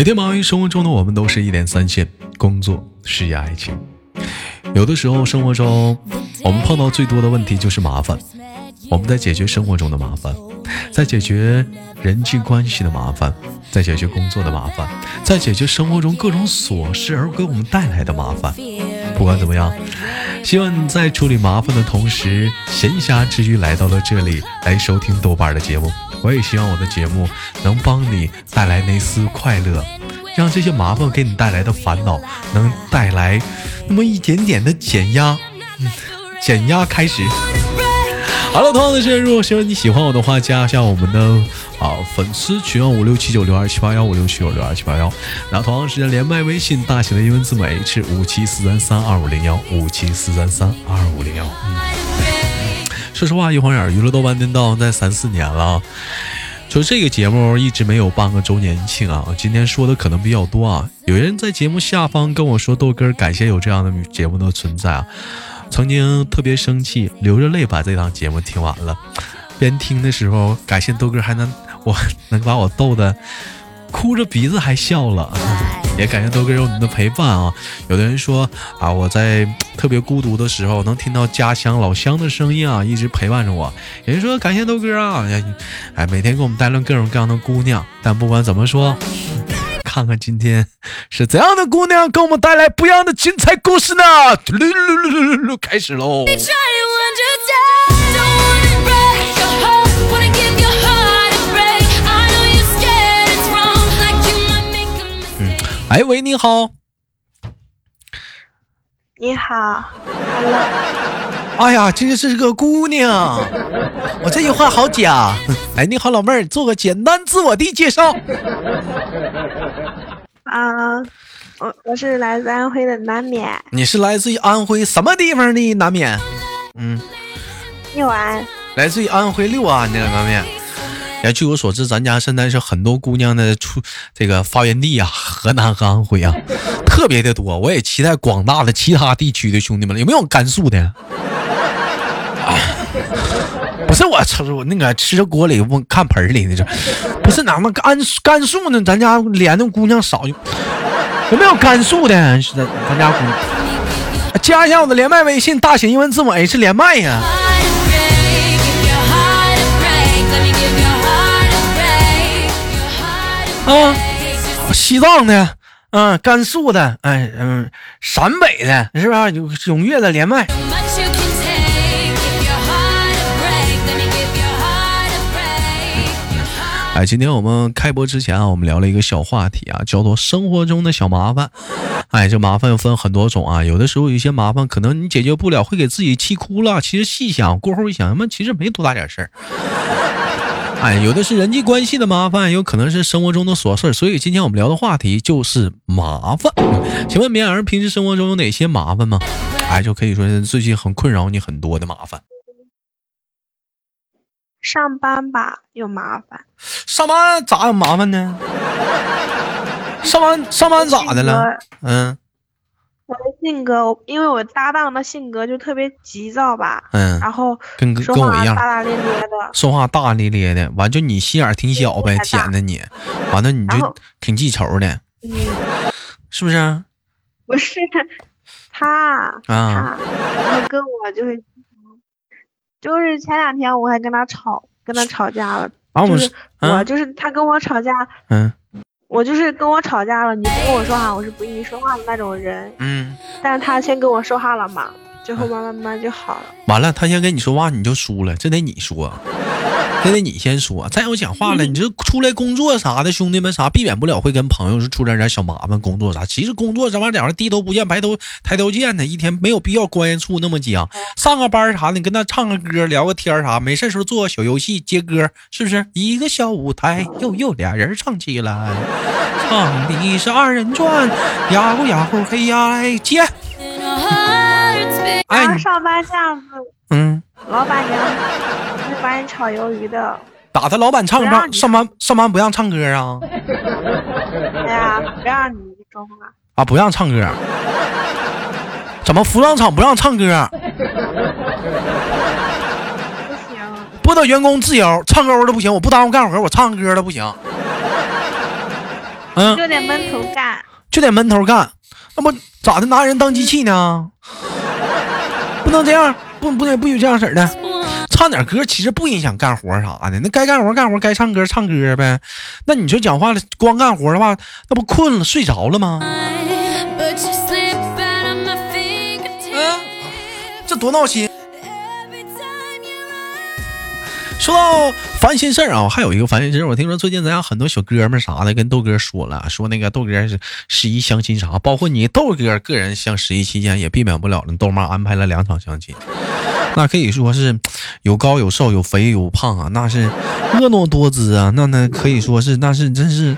每天忙于生活中的我们都是一点三线，工作、事业、爱情。有的时候，生活中我们碰到最多的问题就是麻烦。我们在解决生活中的麻烦，在解决人际关系的麻烦，在解决工作的麻烦，在解决生活中各种琐事而给我们带来的麻烦。不管怎么样，希望你在处理麻烦的同时，闲暇之余来到了这里来收听豆瓣的节目。我也希望我的节目能帮你带来那丝快乐，让这些麻烦给你带来的烦恼能带来那么一点点的减压。嗯，减压开始。好了，同样的时间，如果希望你喜欢我的话，加一下我们的啊粉丝群五六七九六二七八幺五六七九六二七八幺。那同样时间连麦微信大写的英文字母 H 五七四三三二五零幺五七四三三二五零幺。说实话，一晃眼娱乐豆瓣颠倒在三四年了，就这个节目一直没有办个周年庆啊。今天说的可能比较多啊，有人在节目下方跟我说豆哥，感谢有这样的节目的存在啊。曾经特别生气，流着泪把这档节目听完了。边听的时候，感谢豆哥还能我 能把我逗的哭着鼻子还笑了。也感谢豆哥有你的陪伴啊！有的人说啊，我在特别孤独的时候能听到家乡老乡的声音啊，一直陪伴着我。有人说感谢豆哥啊，哎，每天给我们带来各种各样的姑娘。但不管怎么说。看看今天是怎样的姑娘给我们带来不一样的精彩故事呢？噜噜噜噜噜开始喽！哎喂，你好。你好。哎呀，这是个姑娘，我这句话好假。哎，你好，老妹儿，做个简单自我的介绍。啊，我我是来自安徽的南冕。你是来自于安徽什么地方的南冕？嗯，六安。来自于安徽六安的南冕。哎，据我所知，咱家现在是很多姑娘的出这个发源地啊，河南和安徽啊，特别的多。我也期待广大的其他地区的兄弟们，有没有甘肃的？不是我吃我那个吃锅里我看盆里的这，不是哪么甘甘肃呢？咱家连的姑娘少，有没有甘肃的？咱咱家姑娘，加一下我的连麦微信，大写英文字母 H 连麦呀。西藏的，嗯，甘肃的，哎，嗯，陕北的，是不是？踊跃的连麦。哎，今天我们开播之前啊，我们聊了一个小话题啊，叫做生活中的小麻烦。哎，这麻烦又分很多种啊，有的时候有一些麻烦可能你解决不了，会给自己气哭了。其实细想过后一想，他妈其实没多大点事儿。哎，有的是人际关系的麻烦，有可能是生活中的琐事所以今天我们聊的话题就是麻烦。请问绵儿平时生活中有哪些麻烦吗？哎，就可以说最近很困扰你很多的麻烦。上班吧，有麻烦。上班咋有麻烦呢？上班上班咋的了？嗯，性格，因为我搭档的性格就特别急躁吧。嗯，然后跟跟我一样，大大咧咧的，说话大大咧咧的。完就你心眼挺小呗，显得你。完了你就挺记仇的，是不是？不是，他啊，然后跟我就是。就是前两天我还跟他吵，跟他吵架了。就是我就是他跟我吵架，嗯，我就是跟我吵架了。你不跟我说话，我是不跟你说话的那种人。嗯，但是他先跟我说话了嘛，最后慢慢慢就好了。完了，他先跟你说话，你就输了，这得你说。这得你先说，再有讲话了，你这出来工作啥的，兄弟们啥避免不了会跟朋友是出点点小麻烦。工作啥，其实工作这玩意儿低头不见抬头抬头见的，一天没有必要关系处那么僵。上个班啥的，你跟他唱个歌，聊个天啥，没事时候做个小游戏接歌，是不是？一个小舞台，又又俩人唱起来，唱的是二人转，呀呼呀呼嘿呀来接。哎，上班这样子，嗯，老板娘。把你炒鱿鱼的，打他老板唱唱上班上班不让唱歌啊？哎呀，不让你说话啊？不让唱歌？怎么服装厂不让唱歌？不行，不得员工自由，唱歌都不行，我不耽误干活，我唱歌都不行。嗯，就得闷头干，就得闷头干，那不咋的拿人当机器呢？不能这样，不不能不许这样式的。唱点歌其实不影响干活啥的，那该干活干活，该唱歌唱歌呗。那你说讲话了，光干活的话，那不困了睡着了吗？嗯，这多闹心。说到烦心事儿啊，还有一个烦心事儿。我听说最近咱家很多小哥们啥的跟豆哥说了，说那个豆哥是十一相亲啥，包括你豆哥个人像十一期间也避免不了了，豆妈安排了两场相亲，那可以说是有高有瘦，有肥有胖啊，那是婀娜多姿啊，那那可以说是那是真是，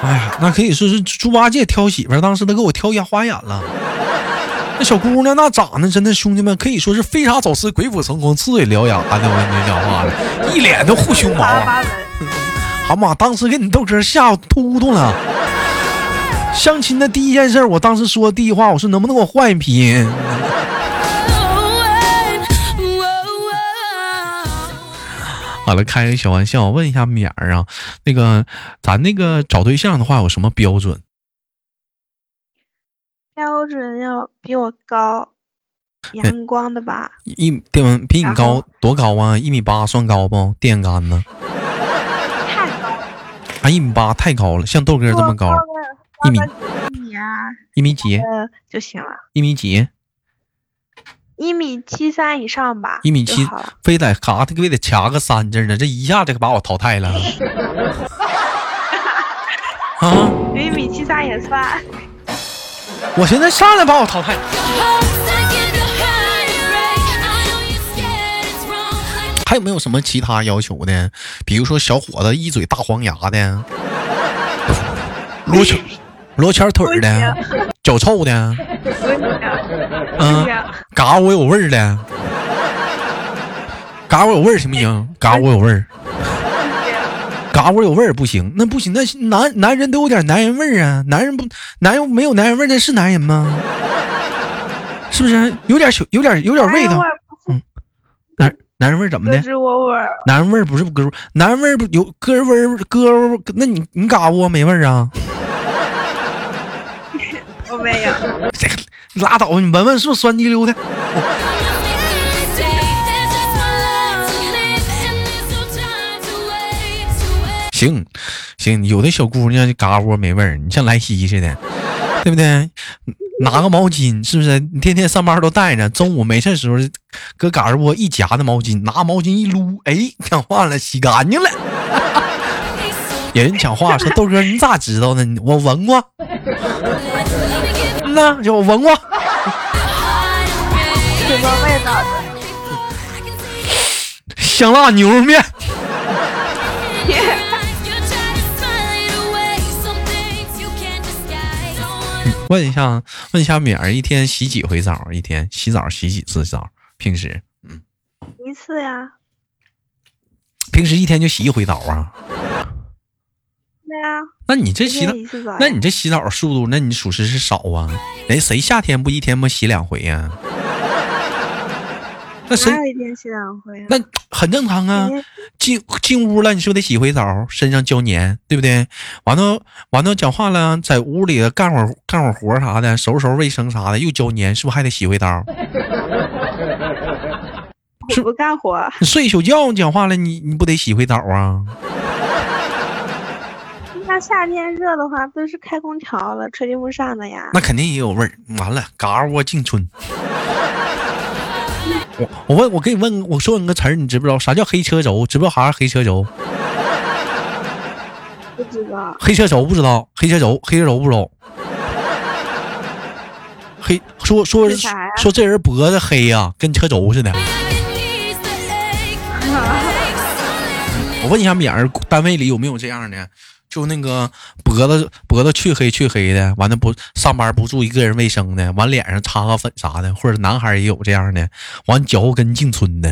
哎呀，那可以说是猪八戒挑媳妇，当时都给我挑眼花眼了。那小姑娘那长得真的，兄弟们可以说是飞沙走石、鬼斧神工、呲嘴獠牙的。我跟你讲话了，一脸的护胸毛！好嘛，当时给你豆哥吓突突了。相亲的第一件事，我当时说第一话，我说能不能给我换一批？好了，开个小玩笑，问一下米儿啊，那个咱那个找对象的话有什么标准？标准要比我高，阳光的吧？一电比你高多高啊？一米八算高不？电杆子太高啊！一米八太高了，像豆哥这么高，一米一米啊？一米几就行了？一米几？一米七三以上吧？一米七，非得嘎，他非得掐个三字呢，这一下就把我淘汰了。啊？一米七三也算。我现在上来把我淘汰。还有没有什么其他要求的？比如说小伙子一嘴大黄牙的，罗圈罗圈腿的，脚臭的，嗯，嘎我有味儿的，嘎我有味儿行不行？嘎我有味儿。嘎我有味儿不行，那不行，那男男人都有点男人味儿啊，男人不男人没有男人味儿那是男人吗？是不是有点小有点有点味道？嗯，男男人味儿怎么的？男人味儿不是哥，男人味儿不有哥味儿哥，那你你嘎窝没味儿啊？我没有，拉倒吧，你闻闻是不是酸滴溜的？行，行，有的小姑娘就嘎窝没味儿，你像莱西似的，对不对？拿个毛巾，是不是？你天天上班都带着，中午没事时候搁嘎窝一夹的毛巾，拿毛巾一撸，哎，讲话了，洗干净了。有人讲话说豆哥，你咋知道呢？我闻过。嗯呐，就我闻过。什么味道的？香辣牛肉面。问一下，问一下敏儿，一天洗几回澡？一天洗澡洗几次澡？平时，嗯，一次呀。平时一天就洗一回澡啊？对呀。那你这洗澡，那你这洗澡速度，那你属实是少啊。人谁夏天不一天不洗两回呀？那谁一天洗两回？那很正常啊。进进屋了，你是不是得洗回澡？身上胶粘，对不对？完了完了，讲话了，在屋里干会儿干会儿活啥的，收拾收拾卫生啥的，又胶粘，是不是还得洗回澡？是不干活？你睡一宿觉，讲话了，你你不得洗回澡啊？那夏天热的话，都是开空调了，吹电风扇的呀。那肯定也有味儿。完了，嘎窝进春。我我问我给你问，我说你个词儿，你知不知道啥叫黑车轴？知不知道啥是黑车轴？不知道。黑车轴不知道？黑车轴，黑车轴不知道？黑说说说这人脖子黑呀，跟车轴似的。我问一下，米儿单位里有没有这样的？就那个脖子脖子黢黑黢黑的，完了不上班不注意个人卫生的，完脸上擦个粉啥的，或者男孩也有这样的，完脚后跟进村的，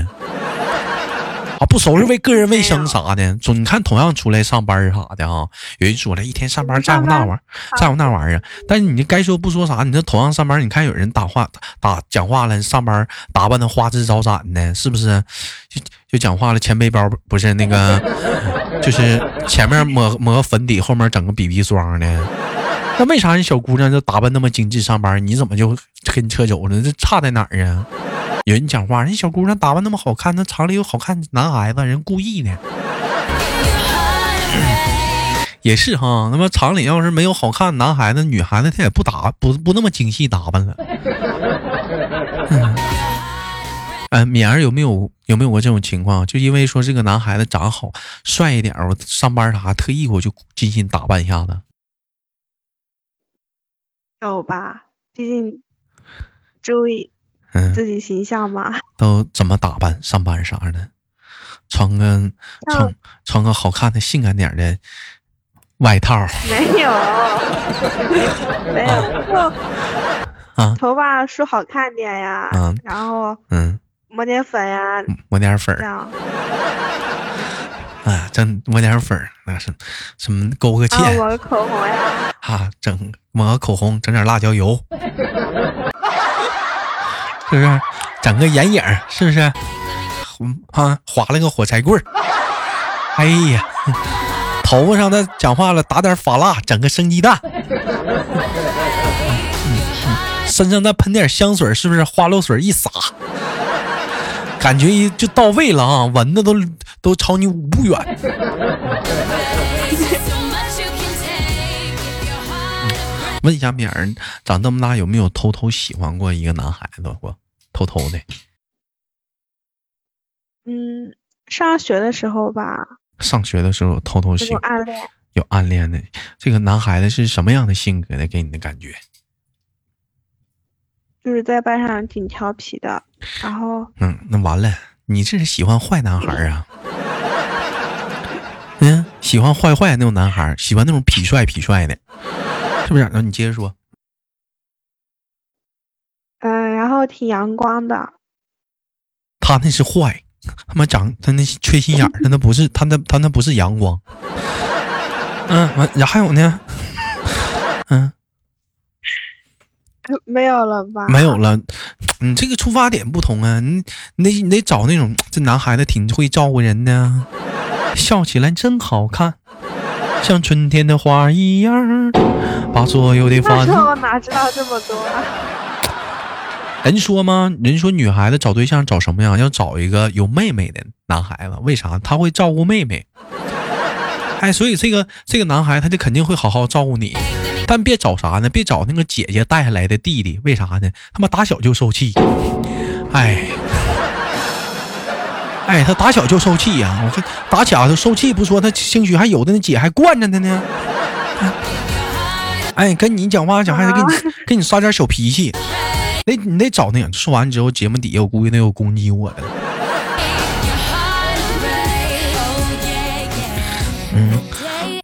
啊不收拾为个人卫生啥的，总你看同样出来上班啥的啊，有人说了一天上班在乎那玩意儿，在乎那玩意儿，但是你该说不说啥，你这同样上班，你看有人打话打讲话了，上班打扮的花枝招展的，是不是？就就讲话了，前背包不是那个。就是前面抹抹粉底，后面整个 BB 霜呢？那为啥人小姑娘就打扮那么精致上班，你怎么就跟车走了？这差在哪儿啊？有人讲话，人小姑娘打扮那么好看，那厂里有好看男孩子，人故意的。也是哈，那么厂里要是没有好看男孩子，女孩子她也不打不不那么精细打扮了。嗯，敏儿有没有有没有过这种情况？就因为说这个男孩子长好帅一点，我上班啥特意我就精心打扮一下子。有吧，毕竟注意自己形象嘛。都怎么打扮上班啥的？穿个穿穿个好看的、性感点的外套。没有，没有，啊，头发梳好看点呀。嗯，然后嗯，抹点粉呀，抹点粉。这样。啊，整抹点粉儿，那是什么勾个芡？抹个口红呀。啊，整抹个口红，整点辣椒油，是不是？整个眼影，是不是？啊，划了个火柴棍儿哎呀，头发上的讲话了，打点发蜡，整个生鸡蛋。身上再喷点香水，是不是？花露水一撒，感觉一就到位了啊！闻的都都朝你五步远。问一下敏儿，长这么大有没有偷偷喜欢过一个男孩子过？偷偷的。嗯，上学的时候吧。上学的时候偷偷喜有暗恋，有暗恋的。这个男孩子是什么样的性格的？给你的感觉？就是在班上挺调皮的，然后。嗯，那完了，你这是喜欢坏男孩啊？嗯，喜欢坏坏那种男孩，喜欢那种痞帅痞帅的，是不是？那你接着说。嗯，然后挺阳光的。他那是坏。他妈长他那缺心眼儿，他那不是他那他那不是阳光。嗯，完，然后还有呢？嗯，没有了吧？没有了。你这个出发点不同啊！你你得你得找那种 这男孩子挺会照顾人的，笑起来真好看，像春天的花一样，把所有的烦恼。我哪知道这么多？人说吗？人说女孩子找对象找什么样？要找一个有妹妹的男孩子。为啥？他会照顾妹妹。哎，所以这个这个男孩他就肯定会好好照顾你。但别找啥呢？别找那个姐姐带下来的弟弟。为啥呢？他妈打小就受气。哎，哎，他打小就受气呀！我看打小就受气不说，他兴许还有的那姐还惯着他呢。哎，跟你讲话讲话，给你给你耍点小脾气。那你得找那样。说完之后，节目底下我估计得有攻击我的。嗯，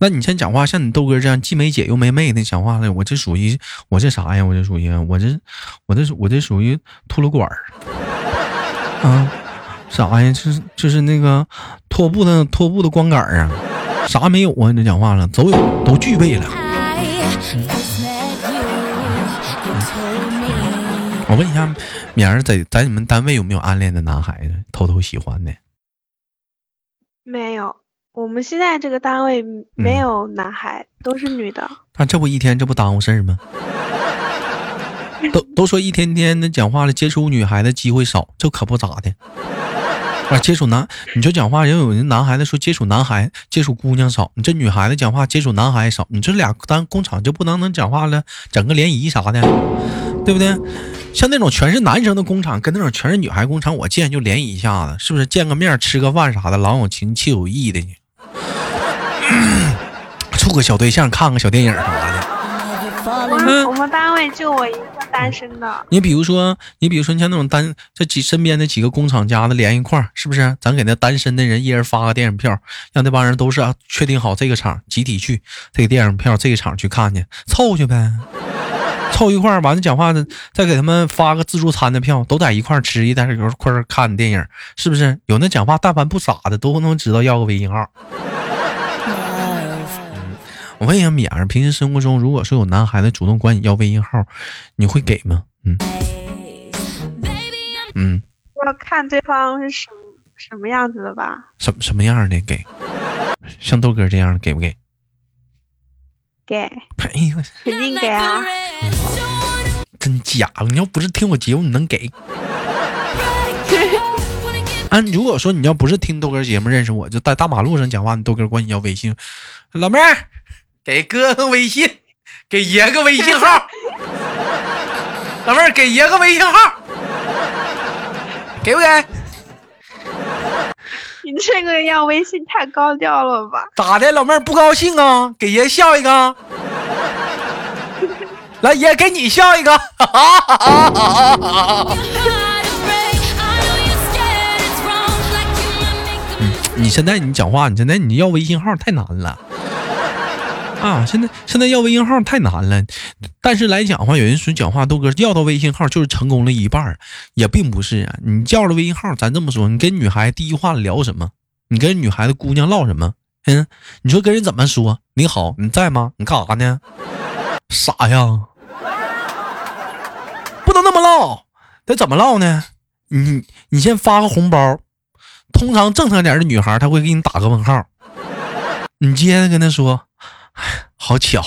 那你先讲话，像你豆哥这样既没姐又没妹的讲话了，我这属于我这啥呀？我这属于我这我这我这属于秃噜管儿 啊？啥呀？就是就是那个拖布的拖布的光杆儿啊？啥没有啊？你这讲话了，都有都具备了。我问一下，明儿在在你们单位有没有暗恋的男孩子，偷偷喜欢的？没有，我们现在这个单位没有男孩，都是女的。那这不一天这不耽误事儿吗？都都说一天天的讲话了，接触女孩的机会少，这可不咋的。啊，接触男，你就讲话，人有人男孩子说接触男孩，接触姑娘少，你这女孩子讲话接触男孩少，你这俩单工厂就不能能讲话了，整个联谊啥的，对不对？像那种全是男生的工厂，跟那种全是女孩工厂，我见就联谊一下子，是不是见个面吃个饭啥的，老有情气有意的呢？处个小对象，看个小电影啥的。我们单位就我一个单身的。你比如说，你比如说，像那种单这几身边的几个工厂家的连一块儿，是不是？咱给那单身的人一人发个电影票，让那帮人都是啊确定好这个场集体去这个电影票这个场去看去，凑去呗。凑一块儿，完了讲话的，再给他们发个自助餐的票，都在一块儿吃，一在一块儿看电影，是不是？有那讲话，但凡不傻的，都能知道要个微信号。我问一下米儿，平时生活中，如果说有男孩子主动管你要微信号，你会给吗？嗯嗯，要看对方是什什么样子的吧？什什么样的给？像豆哥这样的给不给？给。哎呦，肯定给啊！真假？你要不是听我节目，你能给？啊，如果说你要不是听豆哥节目认识我，就在大马路上讲话，你豆哥管你要微信，老妹儿，给哥个微信，给爷个微信号。老妹儿，给爷个微信号，给不给？你这个要微信太高调了吧？咋的，老妹儿不高兴啊？给爷笑一个，来，爷给你笑一个。你现在你讲话，你现在你要微信号太难了。啊，现在现在要微信号太难了，但是来讲的话，有人说讲话豆哥要到微信号就是成功了一半也并不是啊。你叫了微信号，咱这么说，你跟女孩第一话聊什么？你跟女孩子姑娘唠什么？嗯，你说跟人怎么说？你好，你在吗？你干啥呢？傻呀，不能那么唠，得怎么唠呢？你你先发个红包，通常正常点的女孩她会给你打个问号，你接着跟她说。好巧，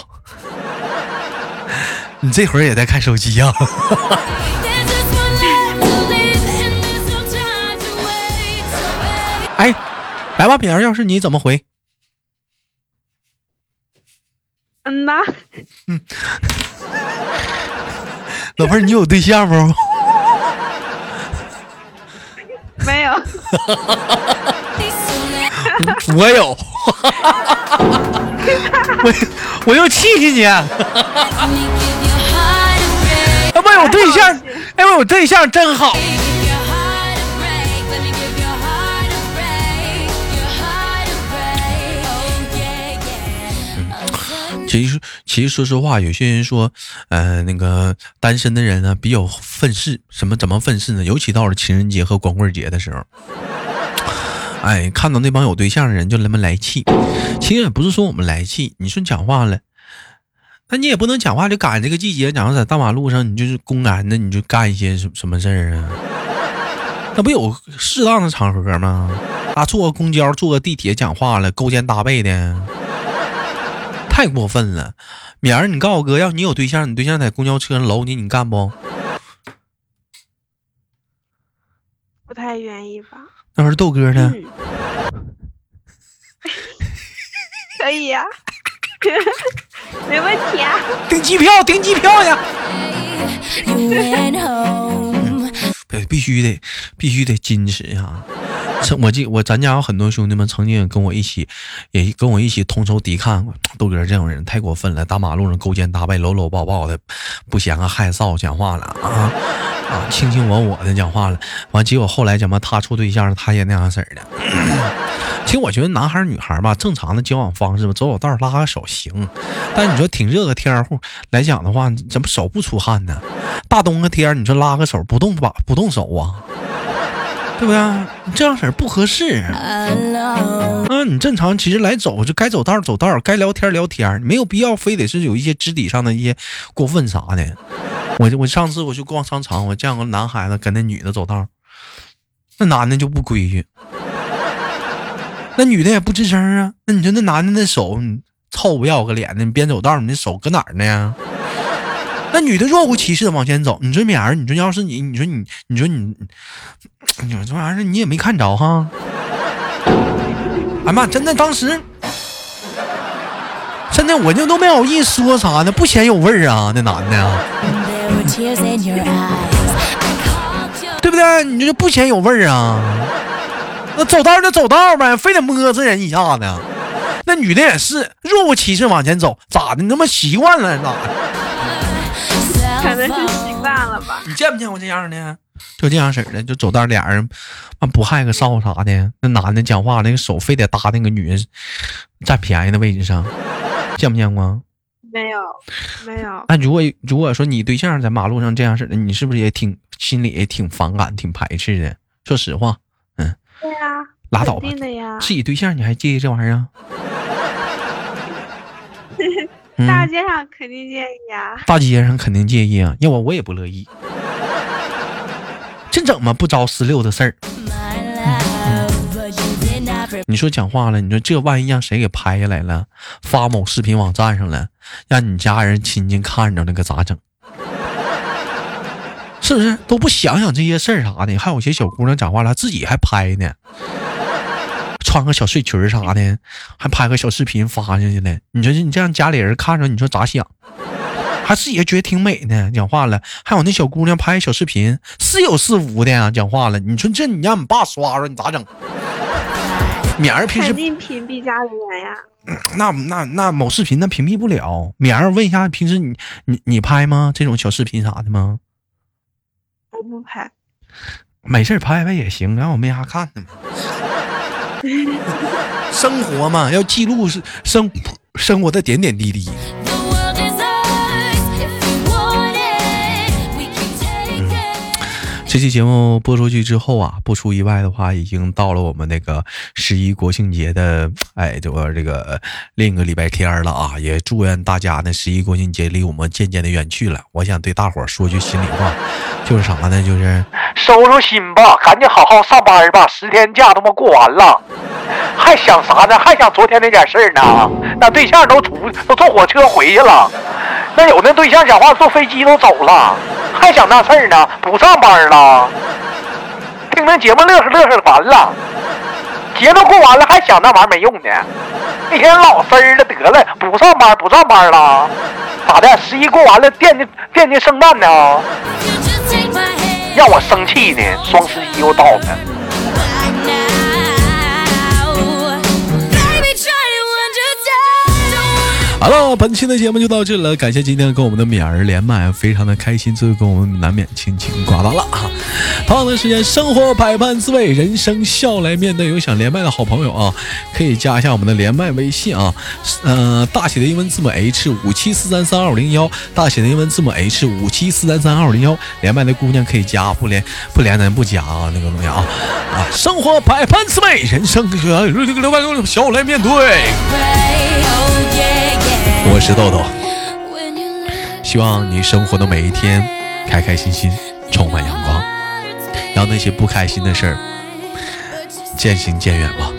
你这会儿也在看手机呀？哎，来吧，饼儿，要是你怎么回？嗯呐。嗯。老妹儿，你有对象不？没有。我有。我我又气气你！哎，我有对象，哎，我有对象真好。其实，其实说实话，有些人说，呃，那个单身的人呢比较愤世，什么怎么愤世呢？尤其到了情人节和光棍节的时候。哎，看到那帮有对象的人就那么来气，其实也不是说我们来气，你说讲话了，那你也不能讲话就赶这个季节，讲在大马路上，你就是公然的你就干一些什什么事儿啊？那不有适当的场合吗？啊，坐个公交、坐个地铁讲话了，勾肩搭背的，太过分了。明儿你告诉哥，要你有对象，你对象在公交车上搂你，你干不？不太愿意吧。那会儿豆哥呢？可以呀，没问题啊！订机票，订机票呀！必必须得，必须得矜持呀！曾我记我咱家有很多兄弟们曾经跟我一起，也跟我一起同仇敌忾。豆哥这种人太过分了，大马路上勾肩搭背、搂搂抱抱的，不嫌个害臊，讲话了啊啊，卿卿我我的讲话了。完结果后来怎么他处对象，他也那样式儿的。其实我觉得男孩女孩吧，正常的交往方式吧，走走道拉个手行。但你说挺热个天户来讲的话，怎么手不出汗呢？大冬个天，你说拉个手不动把不动手啊？对不对？你这样式儿不合适。嗯，你正常其实来走就该走道走道，该聊天聊天，没有必要非得是有一些肢体上的一些过分啥的。我我上次我去逛商场，我见个男孩子跟那女的走道，那男的就不规矩，那女的也不吱声啊。那你说那男的那手你臭不要个脸的，你边走道你那手搁哪儿呢呀？那女的若无其事的往前走，你说敏儿，你说要是你，你说你，你说你，你说这玩意儿你也没看着哈。哎妈，真的当时，真的我就都没好意思说啥呢，不嫌有味儿啊，那男的，对不对？你这不嫌有味儿啊？那走道就走道呗，非得摸着人一下子。那女的也是若无其事往前走，咋的？你他妈习惯了咋的？可能是习惯了吧？你见没见过这样的？就这样式的，就走道俩人啊不害个臊啥的。那男的讲话，那个手非得搭那个女人占便宜的位置上，见没见过？没有，没有。那如果如果说你对象在马路上这样式的，你是不是也挺心里也挺反感、挺排斥的？说实话，嗯。对呀。拉倒吧。呀。自己对象你还介意这玩意儿？大街上肯定介意啊！大街上肯定介意啊！要我我也不乐意，这怎么？不着四六的事儿。你说讲话了，你说这万一让谁给拍下来了，发某视频网站上了，让你家人亲戚看着那可咋整？是不是都不想想这些事儿啥的？还有些小姑娘讲话了，自己还拍呢，穿个小睡裙啥的，还拍个小视频发上去了。你说你这样家里人看着，你说咋想？还自己觉得挺美呢。讲话了，还有那小姑娘拍小视频，似有似无的啊。讲话了，你说这你让你爸刷刷，你咋整？明儿平时肯定屏蔽家里人呀。那那那某视频那屏蔽不了。明儿问一下，平时你你你拍吗？这种小视频啥的吗？我不拍，没事拍拍也行，让我没啥看的嘛。生活嘛，要记录是生生活的点点滴滴。这期节目播出去之后啊，不出意外的话，已经到了我们那个十一国庆节的哎，这个这个另一个礼拜天了啊！也祝愿大家呢，十一国庆节离我们渐渐的远去了。我想对大伙说句心里话，就是啥呢？就是收收心吧，赶紧好好上班吧，十天假他妈过完了，还想啥呢？还想昨天那点事儿呢？那对象都出都坐火车回去了，那有那对象讲话坐飞机都走了。还想那事儿呢？不上班了，听那节目乐呵乐呵完了，节都过完了，还想那玩意儿没用呢？一天老实儿了，得了，不上班不上班了，咋的？十一过完了，惦记惦记圣诞呢？让我生气呢！双十一又到了。好了，本期的节目就到这了，感谢今天跟我们的敏儿连麦，非常的开心，最后跟我们难免亲情挂断了啊。同样的时间，生活百般滋味，人生笑来面对。有想连麦的好朋友啊，可以加一下我们的连麦微信啊，嗯，大写的英文字母 H 五七四三三二五零幺，大写的英文字母 H 五七四三三二五零幺，连麦的姑娘可以加，不连不连咱不加啊，那个东西啊啊，生活百般滋味，人生笑来面对。我是豆豆，希望你生活的每一天开开心心，充满阳光，让那些不开心的事儿渐行渐远吧。